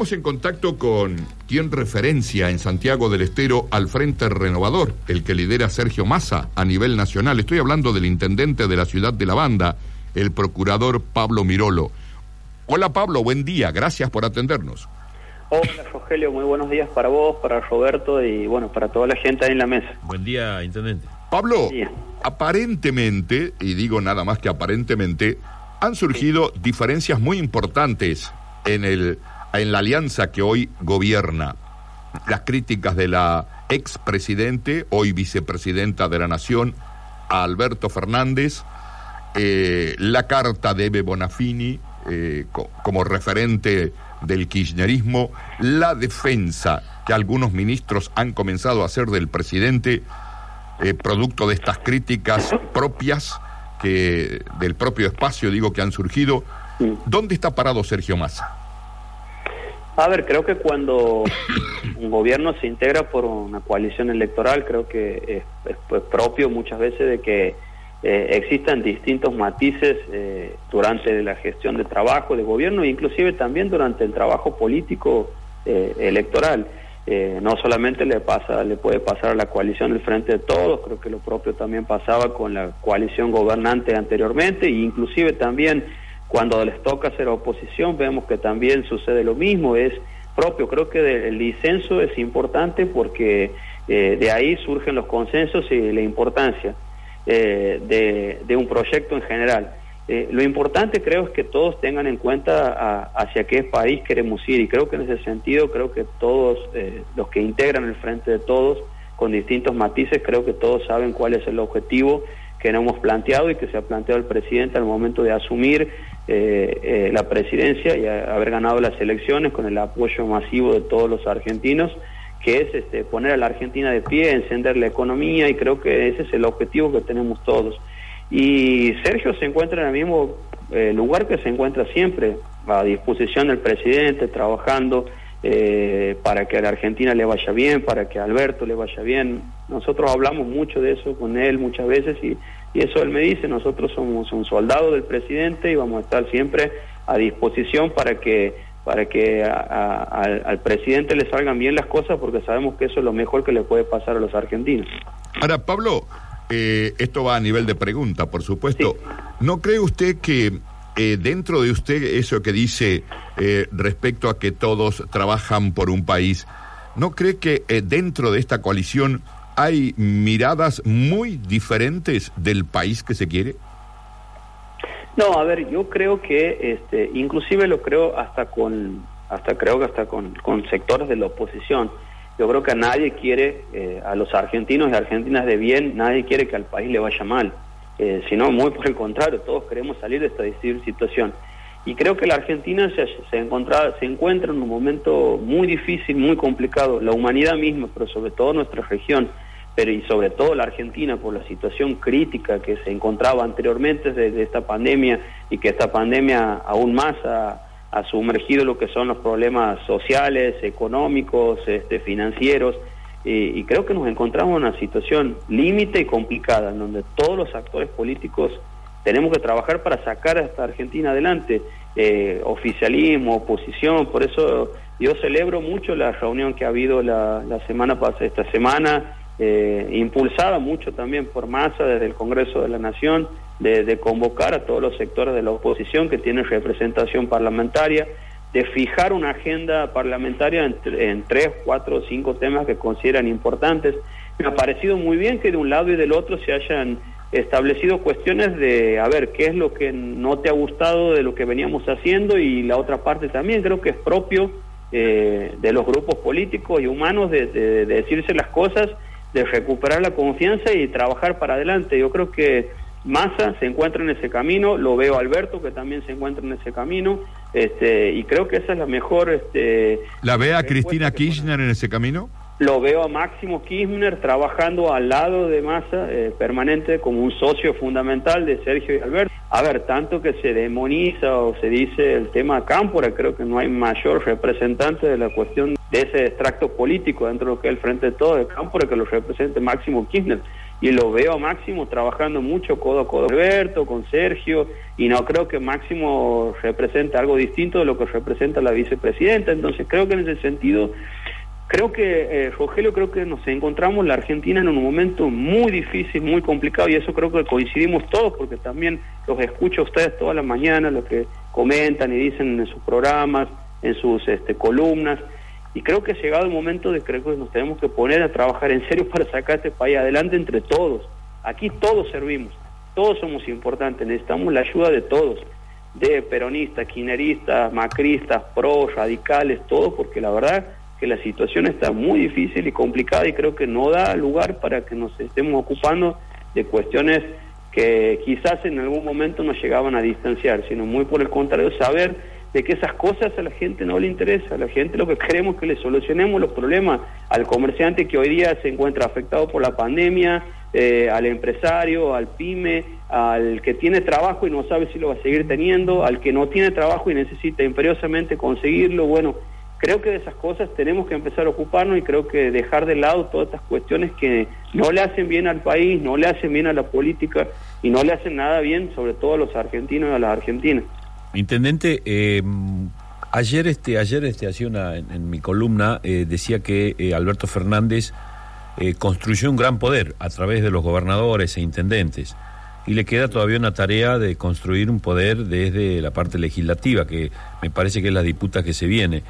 Estamos en contacto con quien referencia en Santiago del Estero al Frente Renovador, el que lidera Sergio Massa a nivel nacional. Estoy hablando del intendente de la ciudad de La Banda, el procurador Pablo Mirolo. Hola Pablo, buen día, gracias por atendernos. Hola Rogelio, muy buenos días para vos, para Roberto y bueno, para toda la gente ahí en la mesa. Buen día, intendente. Pablo, aparentemente, y digo nada más que aparentemente, han surgido diferencias muy importantes en el en la alianza que hoy gobierna. Las críticas de la expresidente, hoy vicepresidenta de la Nación, a Alberto Fernández, eh, la carta de Ebe Bonafini eh, como referente del kirchnerismo, la defensa que algunos ministros han comenzado a hacer del presidente, eh, producto de estas críticas propias que del propio espacio, digo, que han surgido. ¿Dónde está parado Sergio Massa? A ver, creo que cuando un gobierno se integra por una coalición electoral, creo que es, pues, propio muchas veces de que eh, existan distintos matices eh, durante la gestión de trabajo de gobierno inclusive también durante el trabajo político eh, electoral. no solamente le pasa, le puede pasar a la coalición del Frente de Todos, creo que lo propio también pasaba con la coalición gobernante anteriormente e inclusive también cuando les toca hacer oposición vemos que también sucede lo mismo, es propio. Creo que el disenso es importante porque eh, de ahí surgen los consensos y la importancia eh, de, un proyecto en general. Eh, lo importante creo es que todos tengan en cuenta hacia qué país queremos ir y creo que en ese sentido creo que todos los que integran el frente de todos con distintos matices creo que todos saben cuál es el objetivo que no hemos planteado y que se ha planteado el presidente al momento de asumir eh, eh, la presidencia y haber ganado las elecciones con el apoyo masivo de todos los argentinos, que es este, poner a la Argentina de pie, encender la economía y creo que ese es el objetivo que tenemos todos. Y Sergio se encuentra en el mismo eh, lugar que se encuentra siempre, a disposición del presidente, trabajando para que a la Argentina le vaya bien, para que a Alberto le vaya bien. Nosotros hablamos mucho de eso con él muchas veces y y eso él me dice, nosotros somos un soldado del presidente y vamos a estar siempre a disposición para que para que al presidente le salgan bien las cosas porque sabemos que eso es lo mejor que le puede pasar a los argentinos. Ahora, Pablo, eh, esto va a nivel de pregunta, por supuesto. ¿No cree usted que eh, dentro de usted eso que dice eh, respecto a que todos trabajan por un país, ¿no cree que dentro de esta coalición hay miradas muy diferentes del país que se quiere? No, a ver, yo creo que, este, inclusive lo creo hasta con, hasta creo que hasta con, con sectores de la oposición. Yo creo que a nadie quiere, eh, a los argentinos y argentinas de bien, nadie quiere que al país le vaya mal, eh, sino muy por el contrario, todos queremos salir de esta situación. Y creo que la Argentina se, se, encontra, se encuentra en un momento muy difícil, muy complicado, la humanidad misma, pero sobre todo nuestra región pero y sobre todo la Argentina por la situación crítica que se encontraba anteriormente desde esta pandemia y que esta pandemia aún más ha, sumergido lo que son los problemas sociales, económicos, este, financieros, y, creo que nos encontramos en una situación límite y complicada, en donde todos los actores políticos tenemos que trabajar para sacar a esta Argentina adelante, eh, oficialismo, oposición, por eso yo celebro mucho la reunión que ha habido la, la semana pasada, esta semana, eh, impulsada mucho también por masa desde el Congreso de la Nación, de, convocar a todos los sectores de la oposición que tienen representación parlamentaria, de fijar una agenda parlamentaria en, en tres, cuatro o cinco temas que consideran importantes. Me ha parecido muy bien que de un lado y del otro se hayan establecido cuestiones de, a ver, qué es lo que no te ha gustado de lo que veníamos haciendo y la otra parte también creo que es propio eh, de los grupos políticos y humanos de decirse las cosas de recuperar la confianza y trabajar para adelante. Yo creo que Massa se encuentra en ese camino, lo veo Alberto que también se encuentra en ese camino, este, y creo que esa es la mejor... Este, ¿La ve a Cristina Kirchner en ese camino? Lo veo a Máximo Kirchner trabajando al lado de Massa eh, permanente como un socio fundamental de Sergio y Alberto. A ver, tanto que se demoniza o se dice el tema Cámpora, creo que no hay mayor representante de la cuestión de ese extracto político dentro de lo que es el Frente de Todo de Cámpora que lo represente Máximo Kirchner y lo veo a Máximo trabajando mucho codo a codo con Alberto, con Sergio, y no creo que Máximo represente algo distinto de lo que representa la vicepresidenta. Entonces creo que en ese sentido, creo que, eh, Rogelio, creo que nos encontramos la Argentina en un momento muy difícil, muy complicado, y eso creo que coincidimos todos, porque también los escucho a ustedes todas las mañanas, lo que comentan y dicen en sus programas, en sus este, columnas. Y creo que ha llegado el momento de creo que nos tenemos que poner a trabajar en serio para sacar este país adelante entre todos. Aquí todos servimos, todos somos importantes, necesitamos la ayuda de todos, de peronistas, quineristas, macristas, pro, radicales, todos, porque la verdad que la situación está muy difícil y complicada y creo que no da lugar para que nos estemos ocupando de cuestiones que quizás en algún momento nos llegaban a distanciar, sino muy por el contrario, saber de que esas cosas a la gente no le interesa. A la gente lo que queremos es que le solucionemos los problemas al comerciante que hoy día se encuentra afectado por la pandemia, eh, al empresario, al pyme, al que tiene trabajo y no sabe si lo va a seguir teniendo, al que no tiene trabajo y necesita imperiosamente conseguirlo. Bueno, creo que de esas cosas tenemos que empezar a ocuparnos y creo que dejar de lado todas estas cuestiones que no le hacen bien al país, no le hacen bien a la política y no le hacen nada bien, sobre todo a los argentinos y a las argentinas. Intendente, eh, ayer este ayer este hacía una en, mi columna eh, decía que eh, Alberto Fernández construyó un gran poder a través de los gobernadores e intendentes y le queda todavía una tarea de construir un poder desde la parte legislativa que me parece que es la disputa que se viene.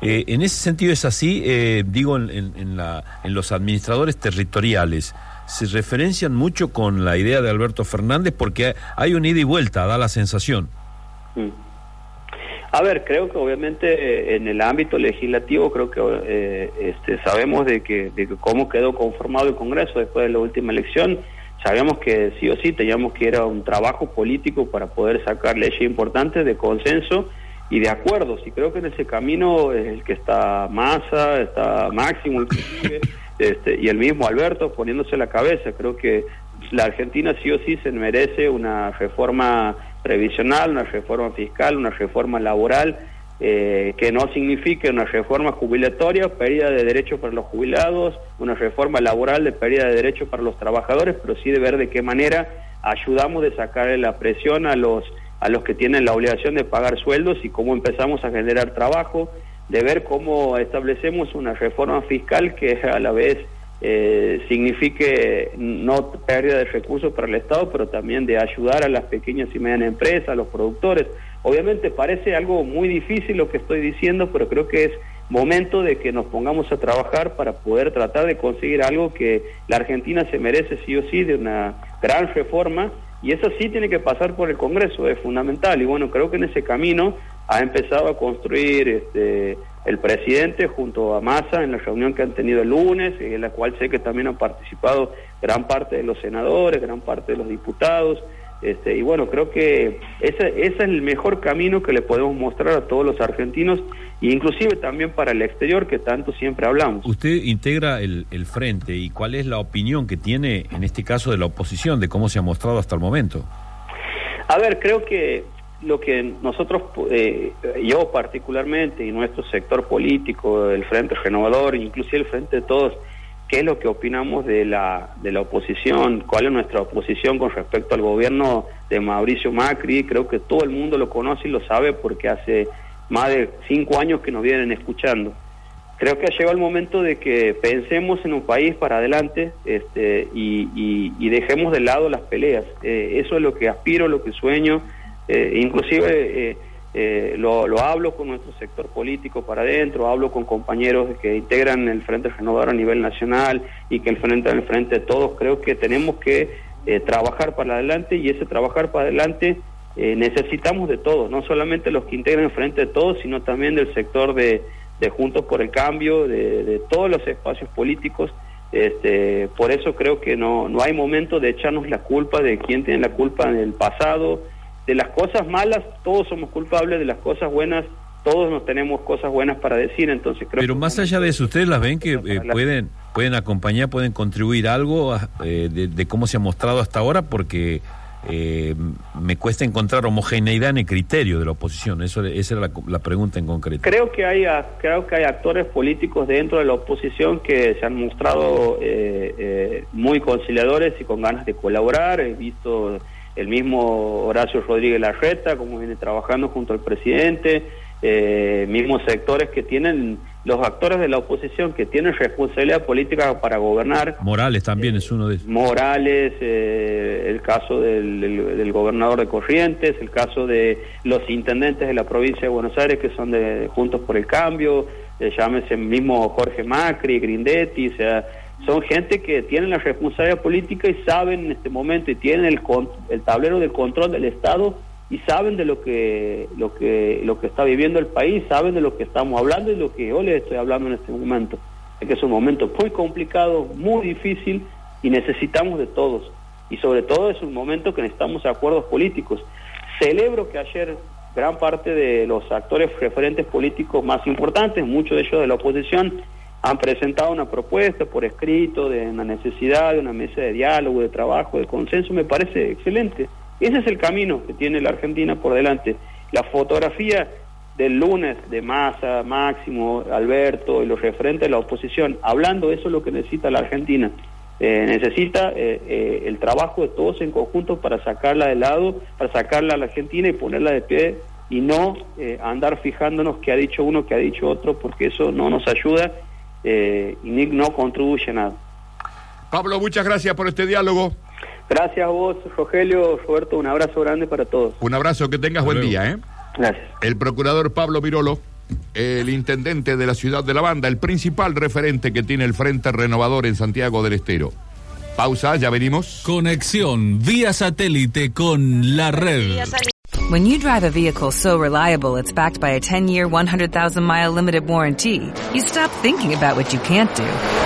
En ese sentido es así, digo en, la, en los administradores territoriales se referencian mucho con la idea de Alberto Fernández porque hay un ida y vuelta, da la sensación. Mm. A ver, creo que obviamente eh, en el ámbito legislativo creo que eh, este, sabemos de que, de cómo quedó conformado el Congreso después de la última elección. Sabíamos que sí o sí teníamos que ir a un trabajo político para poder sacar leyes importantes de consenso y de acuerdos. Y creo que en ese camino es el que está Massa, está Máximo este, y el mismo Alberto poniéndose la cabeza. Creo que la Argentina sí o sí se merece una reforma previsional, una reforma fiscal, una reforma laboral, eh, que no signifique una reforma jubilatoria, pérdida de derechos para los jubilados, una reforma laboral de pérdida de derechos para los trabajadores, pero sí de ver de qué manera ayudamos de sacarle la presión a los a los que tienen la obligación de pagar sueldos y cómo empezamos a generar trabajo, de ver cómo establecemos una reforma fiscal que a la vez eh, signifique no pérdida de recursos para el Estado, pero también de ayudar a las pequeñas y medianas empresas, a los productores. Obviamente parece algo muy difícil lo que estoy diciendo, pero creo que es momento de que nos pongamos a trabajar para poder tratar de conseguir algo que la Argentina se merece sí o sí de una gran reforma y eso sí tiene que pasar por el Congreso, es fundamental y bueno, creo que en ese camino ha empezado a construir este el presidente junto a Massa en la reunión que han tenido el lunes, en la cual sé que también han participado gran parte de los senadores, gran parte de los diputados. Este, y bueno, creo que ese, ese es el mejor camino que le podemos mostrar a todos los argentinos e inclusive también para el exterior que tanto siempre hablamos. Usted integra el, el frente y cuál es la opinión que tiene en este caso de la oposición, de cómo se ha mostrado hasta el momento. A ver, creo que lo que nosotros, eh, yo particularmente y nuestro sector político, el Frente Renovador, inclusive el Frente de Todos, qué es lo que opinamos de la, de la oposición, cuál es nuestra oposición con respecto al gobierno de Mauricio Macri, creo que todo el mundo lo conoce y lo sabe porque hace más de cinco años que nos vienen escuchando. Creo que ha llegado el momento de que pensemos en un país para adelante este, y, y, dejemos de lado las peleas. Eh, eso es lo que aspiro, lo que sueño eh, inclusive eh, eh, lo, lo, hablo con nuestro sector político para adentro, hablo con compañeros que integran el Frente Renovador a nivel nacional y que el Frente el Frente de Todos, creo que tenemos que trabajar para adelante y ese trabajar para adelante necesitamos de todos, no solamente los que integran el Frente de Todos, sino también del sector de, de Juntos por el Cambio, de, de todos los espacios políticos Este, por eso creo que no, no hay momento de echarnos la culpa de quién tiene la culpa en el pasado. De las cosas malas, todos somos culpables, de las cosas buenas, todos nos tenemos cosas buenas para decir, entonces creo Pero más allá de eso, ¿ustedes las ven que eh, pueden, pueden acompañar, pueden contribuir algo eh, de, de, cómo se ha mostrado hasta ahora? Porque eh, me cuesta encontrar homogeneidad en el criterio de la oposición. Eso, esa era la, pregunta en concreto. Creo que hay creo que hay actores políticos dentro de la oposición que se han mostrado eh, eh, muy conciliadores y con ganas de colaborar. He visto el mismo Horacio Rodríguez Larreta, como viene trabajando junto al presidente, mismos sectores que tienen los actores de la oposición que tienen responsabilidad política para gobernar. Morales también es uno de ellos. Morales, eh, el caso del, gobernador de Corrientes, el caso de los intendentes de la provincia de Buenos Aires que son de Juntos por el Cambio, eh, llámese mismo Jorge Macri, Grindetti, o sea, son gente que tienen la responsabilidad política y saben en este momento y tienen el, el tablero del control del Estado y saben de lo que lo que lo que está viviendo el país, saben de lo que estamos hablando y lo que yo les estoy hablando en este momento. Es que es un momento muy complicado, muy difícil y necesitamos de todos. Y sobre todo es un momento que necesitamos acuerdos políticos. Celebro que ayer gran parte de los actores referentes políticos más importantes, muchos de ellos de la oposición, han presentado una propuesta por escrito de una necesidad de una mesa de diálogo, de trabajo, de consenso. Me parece excelente. Ese es el camino que tiene la Argentina por delante. La fotografía del lunes de Massa, Máximo, Alberto y los referentes de la oposición, hablando, eso es lo que necesita la Argentina. Eh, necesita eh, eh, el trabajo de todos en conjunto para sacarla de lado, para sacarla a la Argentina y ponerla de pie y no andar fijándonos qué ha dicho uno, qué ha dicho otro, porque eso no nos ayuda y no contribuye nada. Pablo, muchas gracias por este diálogo. Gracias a vos, Rogelio, Roberto, un abrazo grande para todos. Un abrazo, que tengas buen día, ¿eh? Gracias. El procurador Pablo Virolo, el intendente de la ciudad de La Banda, el principal referente que tiene el Frente Renovador en Santiago del Estero. Pausa, ya venimos. Conexión vía satélite con la red. When you drive a vehicle so reliable it's backed by a 10-year, 100,000-mile limited warranty, you stop thinking about what you can't do